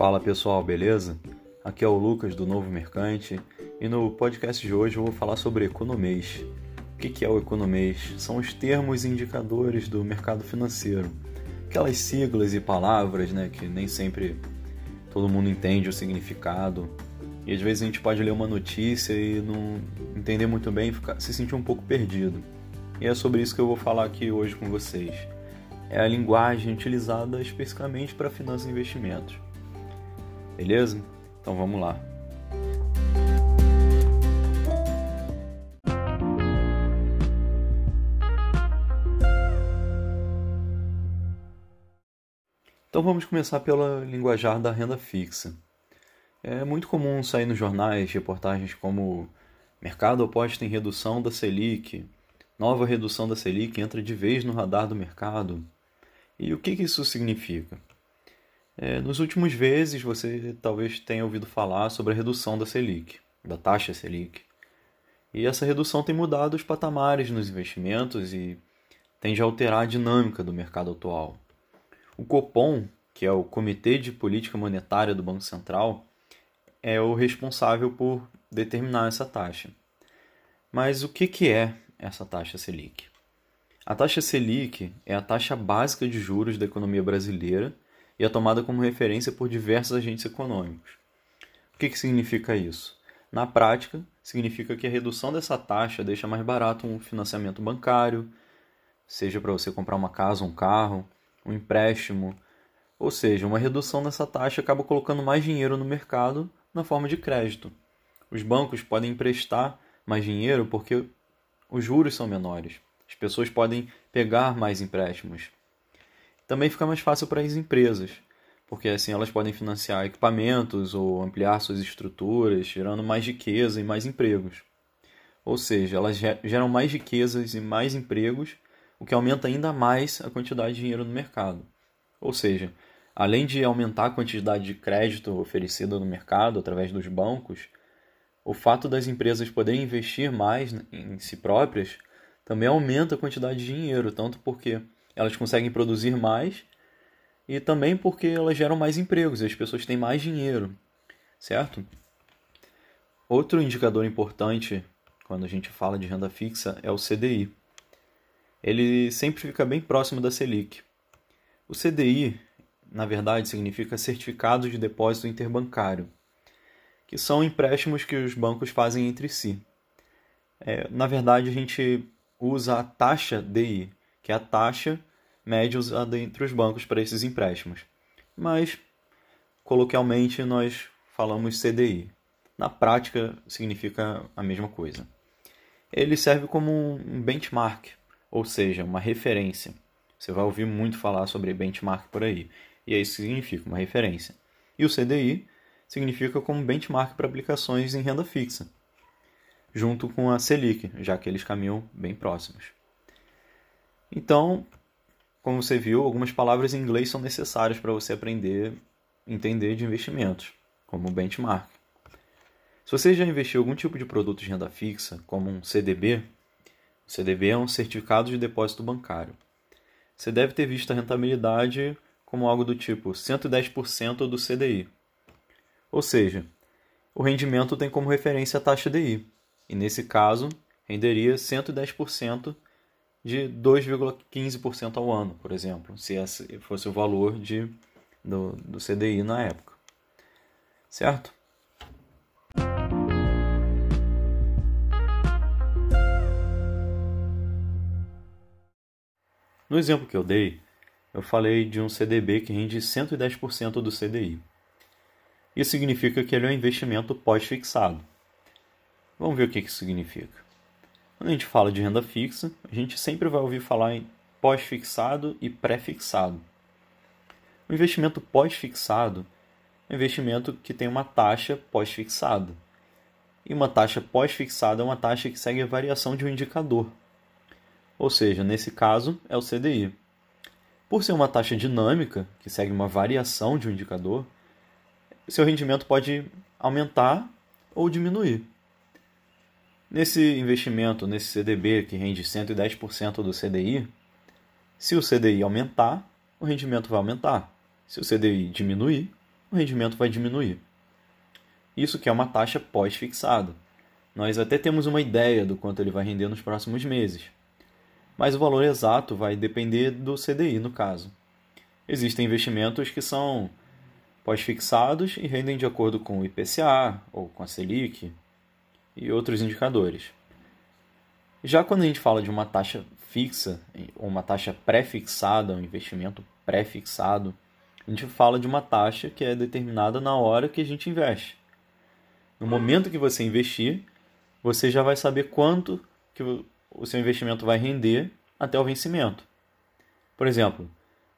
Fala pessoal, beleza? Aqui é o Lucas do Novo Mercante e no podcast de hoje eu vou falar sobre economês. O que é o economês? São os termos e indicadores do mercado financeiro. Aquelas siglas e palavras né, que nem sempre todo mundo entende o significado. E às vezes a gente pode ler uma notícia e não entender muito bem e se sentir um pouco perdido. E é sobre isso que eu vou falar aqui hoje com vocês. É a linguagem utilizada especificamente para finanças e investimentos. Beleza? Então vamos lá. Então vamos começar pela linguajar da renda fixa. É muito comum sair nos jornais reportagens como mercado aposta em redução da Selic, nova redução da Selic entra de vez no radar do mercado. E o que isso significa? É, nos últimos vezes você talvez tenha ouvido falar sobre a redução da Selic, da taxa Selic. E essa redução tem mudado os patamares nos investimentos e tende a alterar a dinâmica do mercado atual. O Copom, que é o Comitê de Política Monetária do Banco Central, é o responsável por determinar essa taxa. Mas o que, que é essa taxa Selic? A taxa Selic é a taxa básica de juros da economia brasileira e é tomada como referência por diversos agentes econômicos. O que, que significa isso? Na prática, significa que a redução dessa taxa deixa mais barato um financiamento bancário, seja para você comprar uma casa, um carro, um empréstimo, ou seja, uma redução dessa taxa acaba colocando mais dinheiro no mercado na forma de crédito. Os bancos podem emprestar mais dinheiro porque os juros são menores. As pessoas podem pegar mais empréstimos. Também fica mais fácil para as empresas, porque assim elas podem financiar equipamentos ou ampliar suas estruturas, gerando mais riqueza e mais empregos. Ou seja, elas geram mais riquezas e mais empregos, o que aumenta ainda mais a quantidade de dinheiro no mercado. Ou seja, além de aumentar a quantidade de crédito oferecida no mercado através dos bancos, o fato das empresas poderem investir mais em si próprias também aumenta a quantidade de dinheiro, tanto porque elas conseguem produzir mais e também porque elas geram mais empregos e as pessoas têm mais dinheiro, certo? Outro indicador importante quando a gente fala de renda fixa é o CDI. Ele sempre fica bem próximo da Selic. O CDI, na verdade, significa Certificado de Depósito Interbancário, que são empréstimos que os bancos fazem entre si. É, na verdade, a gente usa a taxa DI, que é a taxa média usada entre os bancos para esses empréstimos. Mas, coloquialmente, nós falamos CDI. Na prática, significa a mesma coisa. Ele serve como um benchmark, ou seja, uma referência. Você vai ouvir muito falar sobre benchmark por aí. E é isso que significa, uma referência. E o CDI significa como benchmark para aplicações em renda fixa, junto com a Selic, já que eles caminham bem próximos. Então, como você viu, algumas palavras em inglês são necessárias para você aprender, entender de investimentos, como benchmark. Se você já investiu algum tipo de produto de renda fixa, como um CDB, o CDB é um certificado de depósito bancário. Você deve ter visto a rentabilidade como algo do tipo 110% do CDI. Ou seja, o rendimento tem como referência a taxa DI, e nesse caso renderia 110% de 2,15% ao ano, por exemplo, se esse fosse o valor de, do, do CDI na época. Certo? No exemplo que eu dei, eu falei de um CDB que rende 110% do CDI. Isso significa que ele é um investimento pós-fixado. Vamos ver o que isso significa. Quando a gente fala de renda fixa, a gente sempre vai ouvir falar em pós-fixado e pré-fixado. O investimento pós-fixado é um investimento que tem uma taxa pós-fixada. E uma taxa pós-fixada é uma taxa que segue a variação de um indicador. Ou seja, nesse caso é o CDI. Por ser uma taxa dinâmica, que segue uma variação de um indicador, seu rendimento pode aumentar ou diminuir. Nesse investimento, nesse CDB que rende 110% do CDI, se o CDI aumentar, o rendimento vai aumentar. Se o CDI diminuir, o rendimento vai diminuir. Isso que é uma taxa pós-fixada. Nós até temos uma ideia do quanto ele vai render nos próximos meses, mas o valor exato vai depender do CDI no caso. Existem investimentos que são pós-fixados e rendem de acordo com o IPCA ou com a Selic e outros indicadores. Já quando a gente fala de uma taxa fixa ou uma taxa pré-fixada, um investimento pré-fixado, a gente fala de uma taxa que é determinada na hora que a gente investe. No momento que você investir, você já vai saber quanto que o seu investimento vai render até o vencimento. Por exemplo,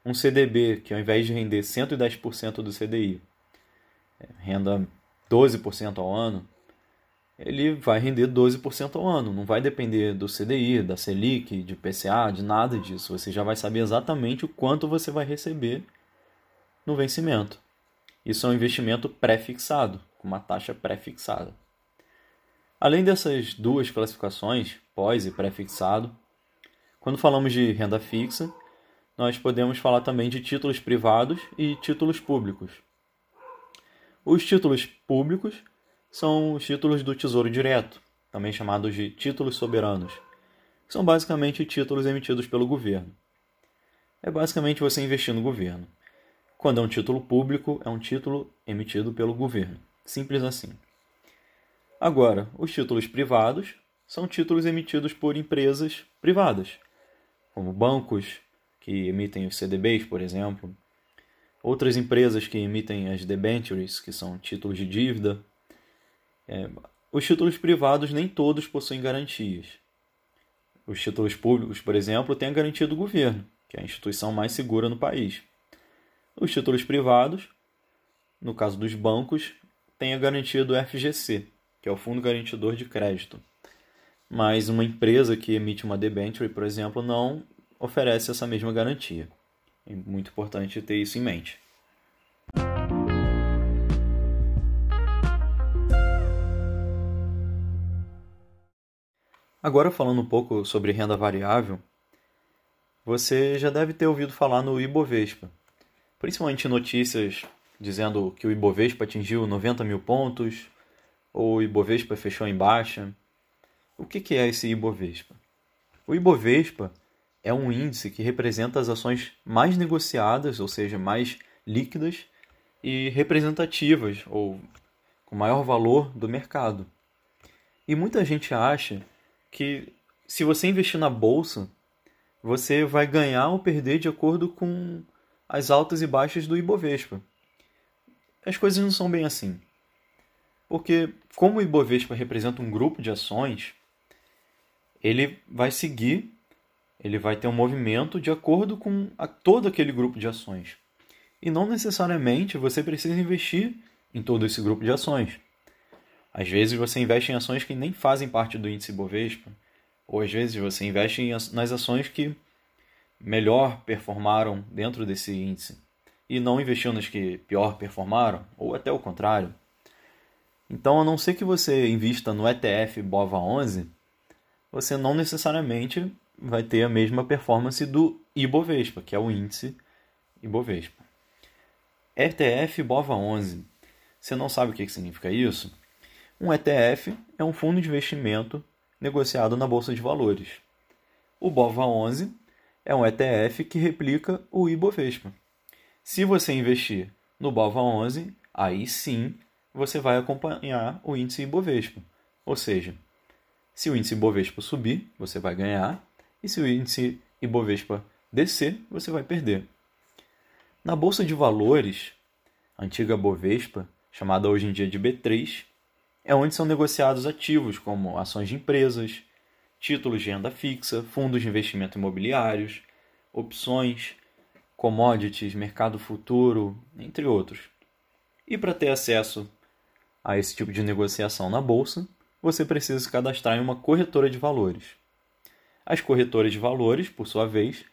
um CDB que ao invés de render 110% do CDI, é, renda 12% ao ano, ele vai render 12% ao ano. Não vai depender do CDI, da Selic, de PCA, de nada disso. Você já vai saber exatamente o quanto você vai receber no vencimento. Isso é um investimento pré-fixado, com uma taxa pré-fixada. Além dessas duas classificações, pós e pré-fixado, quando falamos de renda fixa, nós podemos falar também de títulos privados e títulos públicos. Os títulos públicos são os títulos do Tesouro Direto, também chamados de títulos soberanos, que são basicamente títulos emitidos pelo governo. É basicamente você investir no governo. Quando é um título público, é um título emitido pelo governo. Simples assim. Agora, os títulos privados são títulos emitidos por empresas privadas, como bancos, que emitem os CDBs, por exemplo, outras empresas que emitem as debentures, que são títulos de dívida. É, os títulos privados nem todos possuem garantias. Os títulos públicos, por exemplo, têm a garantia do governo, que é a instituição mais segura no país. Os títulos privados, no caso dos bancos, têm a garantia do FGC, que é o Fundo Garantidor de Crédito. Mas uma empresa que emite uma debenture, por exemplo, não oferece essa mesma garantia. É muito importante ter isso em mente. Agora falando um pouco sobre renda variável, você já deve ter ouvido falar no Ibovespa, principalmente notícias dizendo que o Ibovespa atingiu 90 mil pontos ou o Ibovespa fechou em baixa. O que é esse Ibovespa? O Ibovespa é um índice que representa as ações mais negociadas, ou seja, mais líquidas e representativas, ou com maior valor do mercado. E muita gente acha que se você investir na bolsa, você vai ganhar ou perder de acordo com as altas e baixas do Ibovespa. As coisas não são bem assim. Porque, como o Ibovespa representa um grupo de ações, ele vai seguir ele vai ter um movimento de acordo com a, todo aquele grupo de ações. E não necessariamente você precisa investir em todo esse grupo de ações. Às vezes você investe em ações que nem fazem parte do índice Bovespa, ou às vezes você investe nas ações que melhor performaram dentro desse índice e não investiu nas que pior performaram, ou até o contrário. Então, a não ser que você invista no ETF BOVA11, você não necessariamente vai ter a mesma performance do Ibovespa, que é o índice Ibovespa. ETF BOVA 11. Você não sabe o que significa isso? Um ETF é um fundo de investimento negociado na bolsa de valores. O BOVA 11 é um ETF que replica o Ibovespa. Se você investir no BOVA 11, aí sim você vai acompanhar o índice Ibovespa. Ou seja, se o índice Ibovespa subir, você vai ganhar. E se o índice Ibovespa descer, você vai perder. Na bolsa de valores, a antiga Bovespa, chamada hoje em dia de B3, é onde são negociados ativos como ações de empresas, títulos de renda fixa, fundos de investimento imobiliários, opções, commodities, mercado futuro, entre outros. E para ter acesso a esse tipo de negociação na bolsa, você precisa se cadastrar em uma corretora de valores. As corretoras de valores, por sua vez,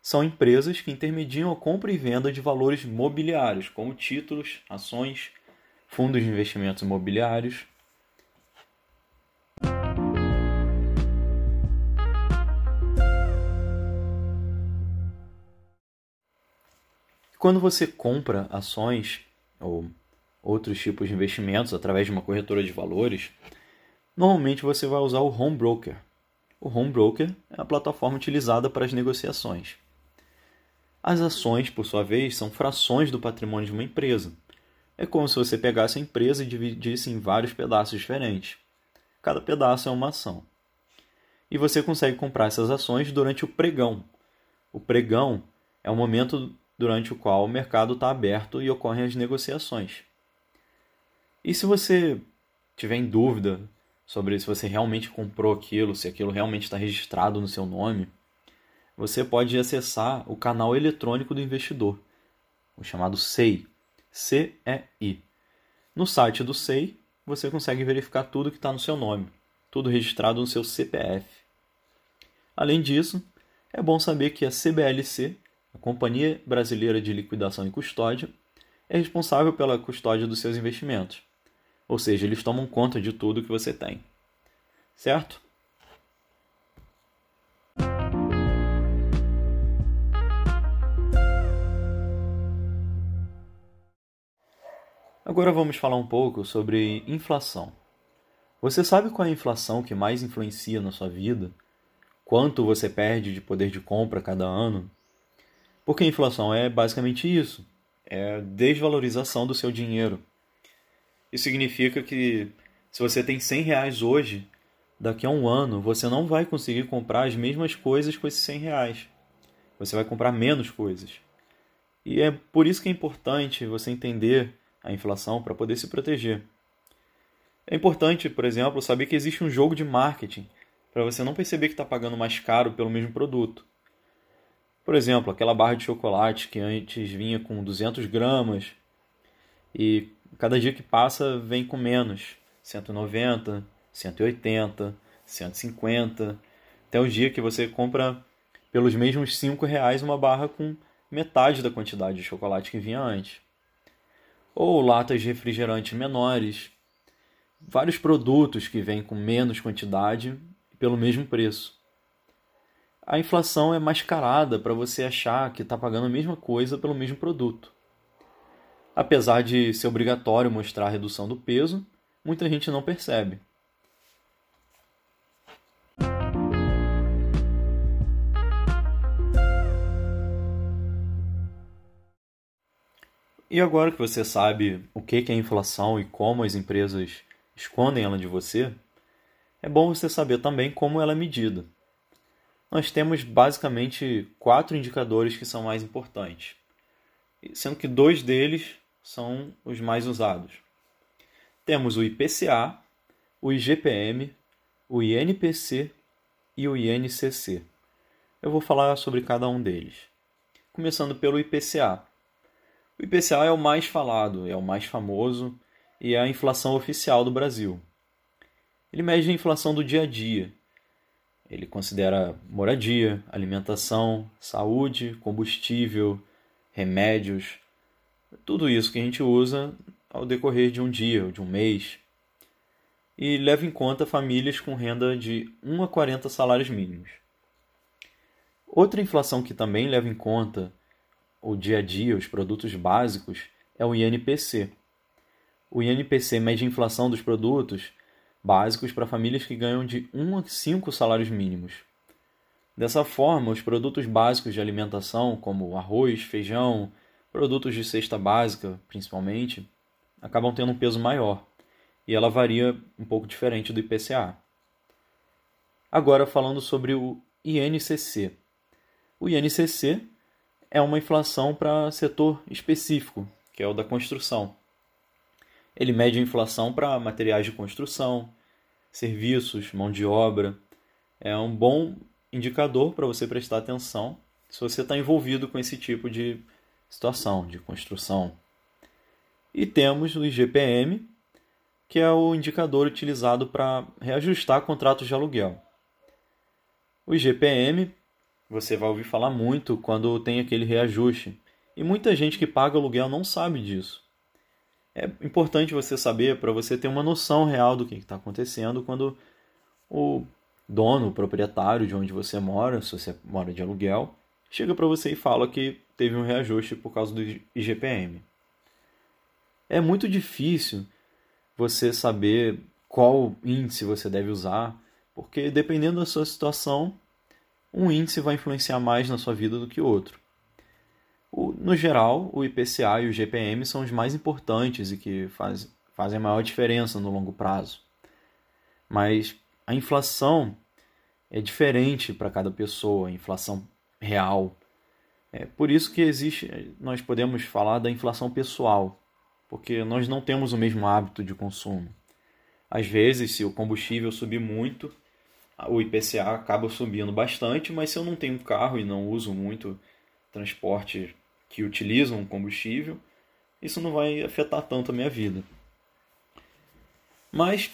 são empresas que intermediam a compra e venda de valores mobiliários, como títulos, ações, fundos de investimentos imobiliários. Quando você compra ações ou outros tipos de investimentos através de uma corretora de valores, normalmente você vai usar o home broker. O home broker é a plataforma utilizada para as negociações. As ações, por sua vez, são frações do patrimônio de uma empresa. É como se você pegasse a empresa e dividisse em vários pedaços diferentes. Cada pedaço é uma ação. E você consegue comprar essas ações durante o pregão. O pregão é o momento durante o qual o mercado está aberto e ocorrem as negociações. E se você tiver em dúvida sobre se você realmente comprou aquilo, se aquilo realmente está registrado no seu nome, você pode acessar o canal eletrônico do investidor, o chamado SEI, C-E-I. No site do SEI, você consegue verificar tudo que está no seu nome, tudo registrado no seu CPF. Além disso, é bom saber que a CBLC, a Companhia Brasileira de Liquidação e Custódia, é responsável pela custódia dos seus investimentos. Ou seja, eles tomam conta de tudo que você tem. Certo? Agora vamos falar um pouco sobre inflação. Você sabe qual é a inflação que mais influencia na sua vida? Quanto você perde de poder de compra cada ano? Porque a inflação é basicamente isso: é a desvalorização do seu dinheiro. Isso significa que se você tem 100 reais hoje, daqui a um ano você não vai conseguir comprar as mesmas coisas com esses 100 reais. Você vai comprar menos coisas. E é por isso que é importante você entender a inflação para poder se proteger. É importante, por exemplo, saber que existe um jogo de marketing para você não perceber que está pagando mais caro pelo mesmo produto. Por exemplo, aquela barra de chocolate que antes vinha com 200 gramas e cada dia que passa vem com menos, 190, 180, 150, até o dia que você compra pelos mesmos 5 reais uma barra com metade da quantidade de chocolate que vinha antes. Ou latas de refrigerante menores, vários produtos que vêm com menos quantidade pelo mesmo preço. A inflação é mascarada para você achar que está pagando a mesma coisa pelo mesmo produto. Apesar de ser obrigatório mostrar a redução do peso, muita gente não percebe. E agora que você sabe o que é inflação e como as empresas escondem ela de você, é bom você saber também como ela é medida. Nós temos basicamente quatro indicadores que são mais importantes, sendo que dois deles são os mais usados. Temos o IPCA, o IGPM, o INPC e o INCC. Eu vou falar sobre cada um deles. Começando pelo IPCA. O IPCA é o mais falado, é o mais famoso e é a inflação oficial do Brasil. Ele mede a inflação do dia a dia. Ele considera moradia, alimentação, saúde, combustível, remédios, tudo isso que a gente usa ao decorrer de um dia ou de um mês. E leva em conta famílias com renda de 1 a 40 salários mínimos. Outra inflação que também leva em conta o dia a dia, os produtos básicos, é o INPC. O INPC mede a inflação dos produtos básicos para famílias que ganham de 1 a 5 salários mínimos. Dessa forma, os produtos básicos de alimentação, como arroz, feijão, Produtos de cesta básica, principalmente, acabam tendo um peso maior e ela varia um pouco diferente do IPCA. Agora falando sobre o INCC. O INCC é uma inflação para setor específico, que é o da construção. Ele mede a inflação para materiais de construção, serviços, mão de obra. É um bom indicador para você prestar atenção se você está envolvido com esse tipo de situação de construção. E temos o IGPM, que é o indicador utilizado para reajustar contratos de aluguel. O IGPM, você vai ouvir falar muito quando tem aquele reajuste, e muita gente que paga aluguel não sabe disso. É importante você saber para você ter uma noção real do que está acontecendo quando o dono, o proprietário de onde você mora, se você mora de aluguel, chega para você e fala que teve um reajuste por causa do IGPM. é muito difícil você saber qual índice você deve usar, porque dependendo da sua situação, um índice vai influenciar mais na sua vida do que outro. no geral, o IPCA e o GPM são os mais importantes e que faz, fazem a maior diferença no longo prazo. Mas a inflação é diferente para cada pessoa, a inflação real. É por isso que existe, nós podemos falar da inflação pessoal, porque nós não temos o mesmo hábito de consumo. Às vezes, se o combustível subir muito, o IPCA acaba subindo bastante, mas se eu não tenho carro e não uso muito transporte que utilizam combustível, isso não vai afetar tanto a minha vida. Mas,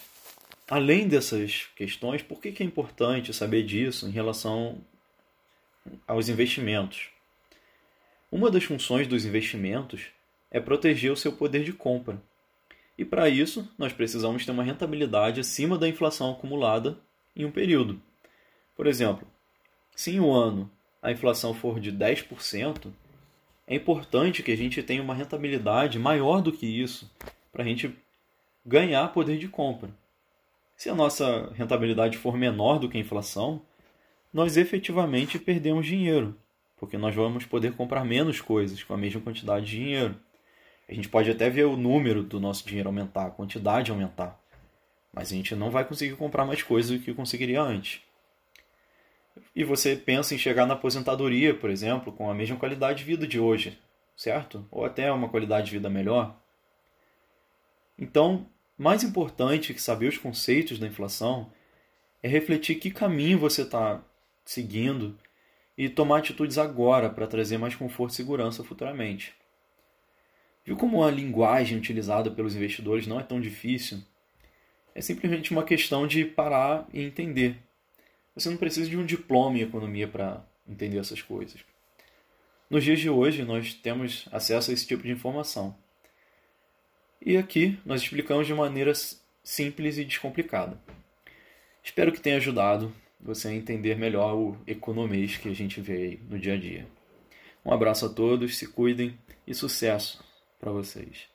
além dessas questões, por que é importante saber disso em relação aos investimentos? Uma das funções dos investimentos é proteger o seu poder de compra. E para isso, nós precisamos ter uma rentabilidade acima da inflação acumulada em um período. Por exemplo, se em um ano a inflação for de 10%, é importante que a gente tenha uma rentabilidade maior do que isso para a gente ganhar poder de compra. Se a nossa rentabilidade for menor do que a inflação, nós efetivamente perdemos dinheiro, porque nós vamos poder comprar menos coisas com a mesma quantidade de dinheiro. A gente pode até ver o número do nosso dinheiro aumentar, a quantidade aumentar. Mas a gente não vai conseguir comprar mais coisas do que conseguiria antes. E você pensa em chegar na aposentadoria, por exemplo, com a mesma qualidade de vida de hoje, certo? Ou até uma qualidade de vida melhor. Então, mais importante que saber os conceitos da inflação é refletir que caminho você está seguindo e tomar atitudes agora para trazer mais conforto e segurança futuramente. Viu como a linguagem utilizada pelos investidores não é tão difícil? É simplesmente uma questão de parar e entender. Você não precisa de um diploma em economia para entender essas coisas. Nos dias de hoje, nós temos acesso a esse tipo de informação. E aqui nós explicamos de maneira simples e descomplicada. Espero que tenha ajudado você a entender melhor o economês que a gente vê no dia a dia. Um abraço a todos, se cuidem e sucesso para vocês.